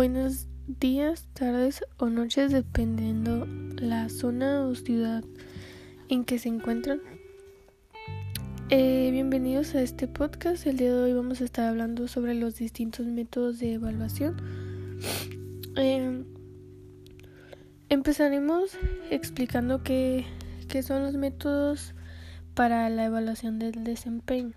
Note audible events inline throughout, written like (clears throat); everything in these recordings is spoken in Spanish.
Buenos días, tardes o noches dependiendo la zona o ciudad en que se encuentran. Eh, bienvenidos a este podcast. El día de hoy vamos a estar hablando sobre los distintos métodos de evaluación. Eh, empezaremos explicando qué, qué son los métodos para la evaluación del desempeño.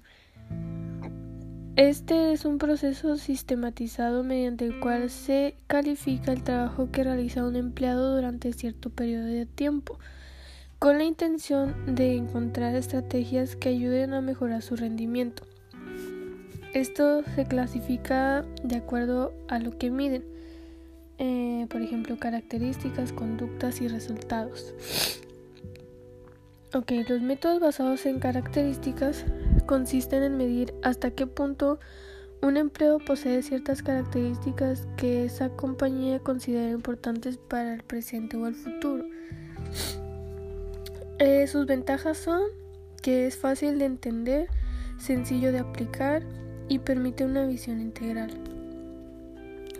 Este es un proceso sistematizado mediante el cual se califica el trabajo que realiza un empleado durante cierto periodo de tiempo, con la intención de encontrar estrategias que ayuden a mejorar su rendimiento. Esto se clasifica de acuerdo a lo que miden, eh, por ejemplo, características, conductas y resultados. Ok, los métodos basados en características consisten en medir hasta qué punto un empleo posee ciertas características que esa compañía considera importantes para el presente o el futuro. Eh, sus ventajas son que es fácil de entender, sencillo de aplicar y permite una visión integral.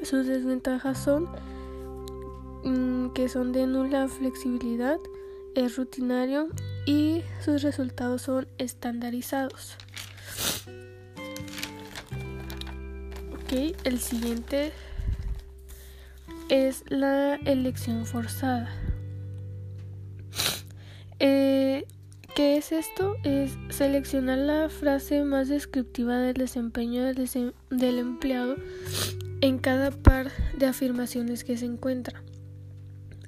Sus desventajas son mm, que son de nula flexibilidad, es rutinario y sus resultados son estandarizados. Ok, el siguiente es la elección forzada. Eh, ¿Qué es esto? Es seleccionar la frase más descriptiva del desempeño del, del empleado en cada par de afirmaciones que se encuentra.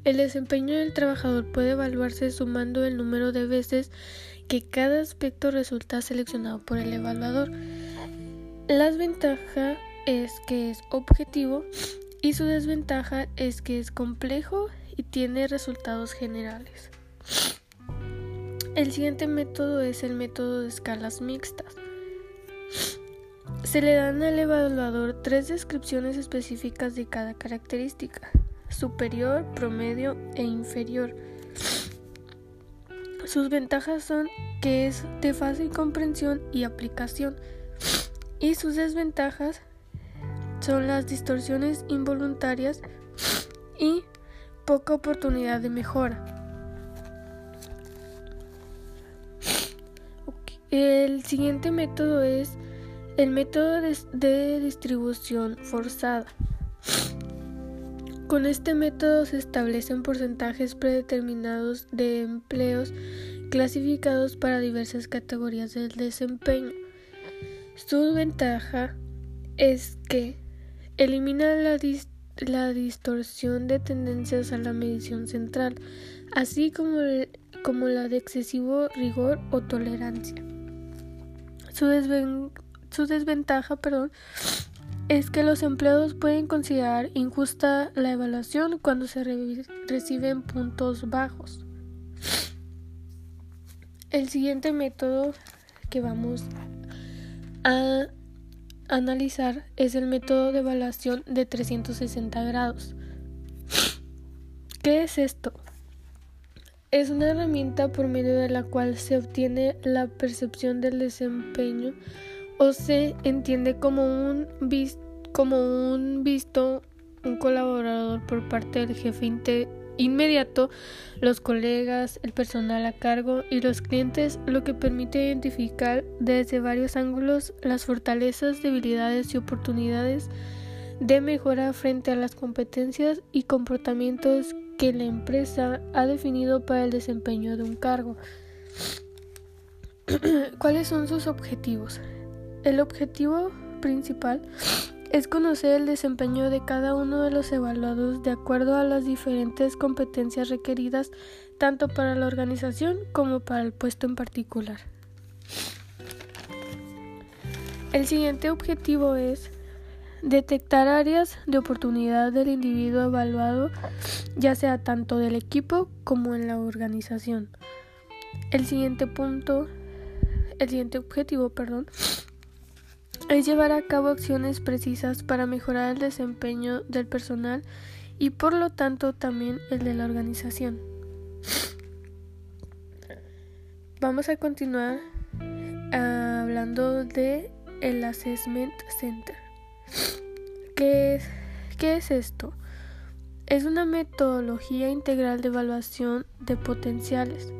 El desempeño del trabajador puede evaluarse sumando el número de veces que cada aspecto resulta seleccionado por el evaluador. La ventaja es que es objetivo y su desventaja es que es complejo y tiene resultados generales. El siguiente método es el método de escalas mixtas. Se le dan al evaluador tres descripciones específicas de cada característica superior, promedio e inferior. Sus ventajas son que es de fácil comprensión y aplicación y sus desventajas son las distorsiones involuntarias y poca oportunidad de mejora. El siguiente método es el método de distribución forzada. Con este método se establecen porcentajes predeterminados de empleos clasificados para diversas categorías del desempeño. Su ventaja es que elimina la, distorsión de tendencias a la medición central, así como, como la de excesivo rigor o tolerancia. Su, su desventaja perdón, es que los empleados pueden considerar injusta la evaluación cuando se reciben puntos bajos. El siguiente método que vamos a analizar es el método de evaluación de 360 grados. ¿Qué es esto? Es una herramienta por medio de la cual se obtiene la percepción del desempeño o se entiende como un, un visto, un colaborador por parte del jefe inmediato, los colegas, el personal a cargo y los clientes, lo que permite identificar desde varios ángulos las fortalezas, debilidades y oportunidades de mejora frente a las competencias y comportamientos que la empresa ha definido para el desempeño de un cargo. (clears throat) ¿Cuáles son sus objetivos? El objetivo principal es conocer el desempeño de cada uno de los evaluados de acuerdo a las diferentes competencias requeridas tanto para la organización como para el puesto en particular. El siguiente objetivo es detectar áreas de oportunidad del individuo evaluado, ya sea tanto del equipo como en la organización. El siguiente punto, el siguiente objetivo, perdón, es llevar a cabo acciones precisas para mejorar el desempeño del personal y por lo tanto también el de la organización. Vamos a continuar hablando de el Assessment Center. ¿Qué es, ¿Qué es esto? Es una metodología integral de evaluación de potenciales,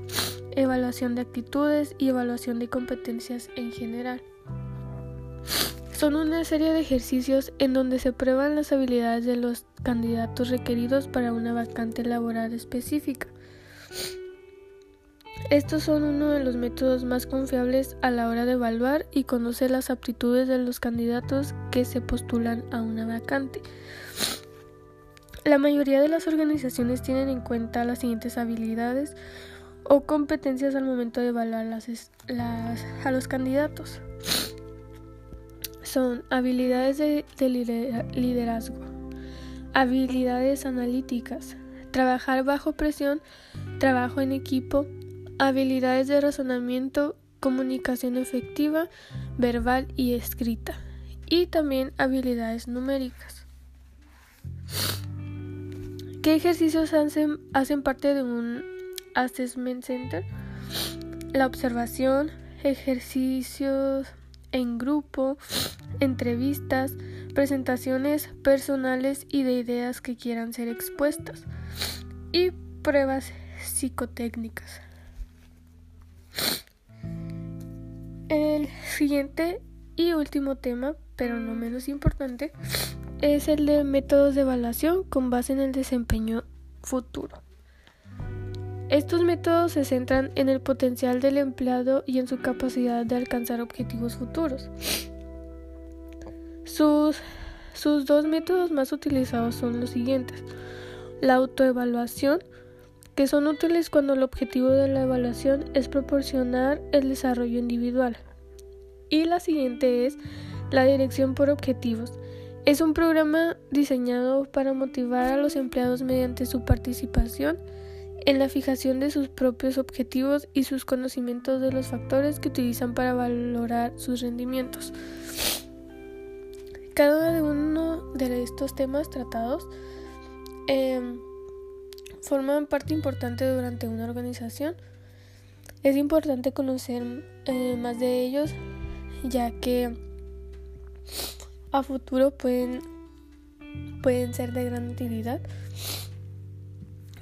evaluación de actitudes y evaluación de competencias en general. Son una serie de ejercicios en donde se prueban las habilidades de los candidatos requeridos para una vacante laboral específica. Estos son uno de los métodos más confiables a la hora de evaluar y conocer las aptitudes de los candidatos que se postulan a una vacante. La mayoría de las organizaciones tienen en cuenta las siguientes habilidades o competencias al momento de evaluar a los candidatos. Son habilidades de liderazgo, habilidades analíticas, trabajar bajo presión, trabajo en equipo, habilidades de razonamiento, comunicación efectiva, verbal y escrita, y también habilidades numéricas. ¿Qué ejercicios hacen, hacen parte de un Assessment Center? La observación, ejercicios en grupo, entrevistas, presentaciones personales y de ideas que quieran ser expuestas y pruebas psicotécnicas. El siguiente y último tema, pero no menos importante, es el de métodos de evaluación con base en el desempeño futuro. Estos métodos se centran en el potencial del empleado y en su capacidad de alcanzar objetivos futuros. Sus, sus dos métodos más utilizados son los siguientes. La autoevaluación, que son útiles cuando el objetivo de la evaluación es proporcionar el desarrollo individual. Y la siguiente es la dirección por objetivos. Es un programa diseñado para motivar a los empleados mediante su participación en la fijación de sus propios objetivos y sus conocimientos de los factores que utilizan para valorar sus rendimientos. Cada uno de estos temas tratados eh, forman parte importante durante una organización. Es importante conocer eh, más de ellos ya que a futuro pueden, pueden ser de gran utilidad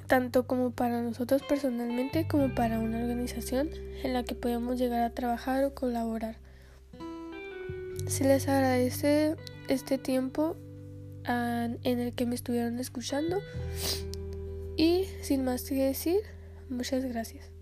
tanto como para nosotros personalmente como para una organización en la que podemos llegar a trabajar o colaborar. Se les agradece este tiempo en el que me estuvieron escuchando y sin más que decir, muchas gracias.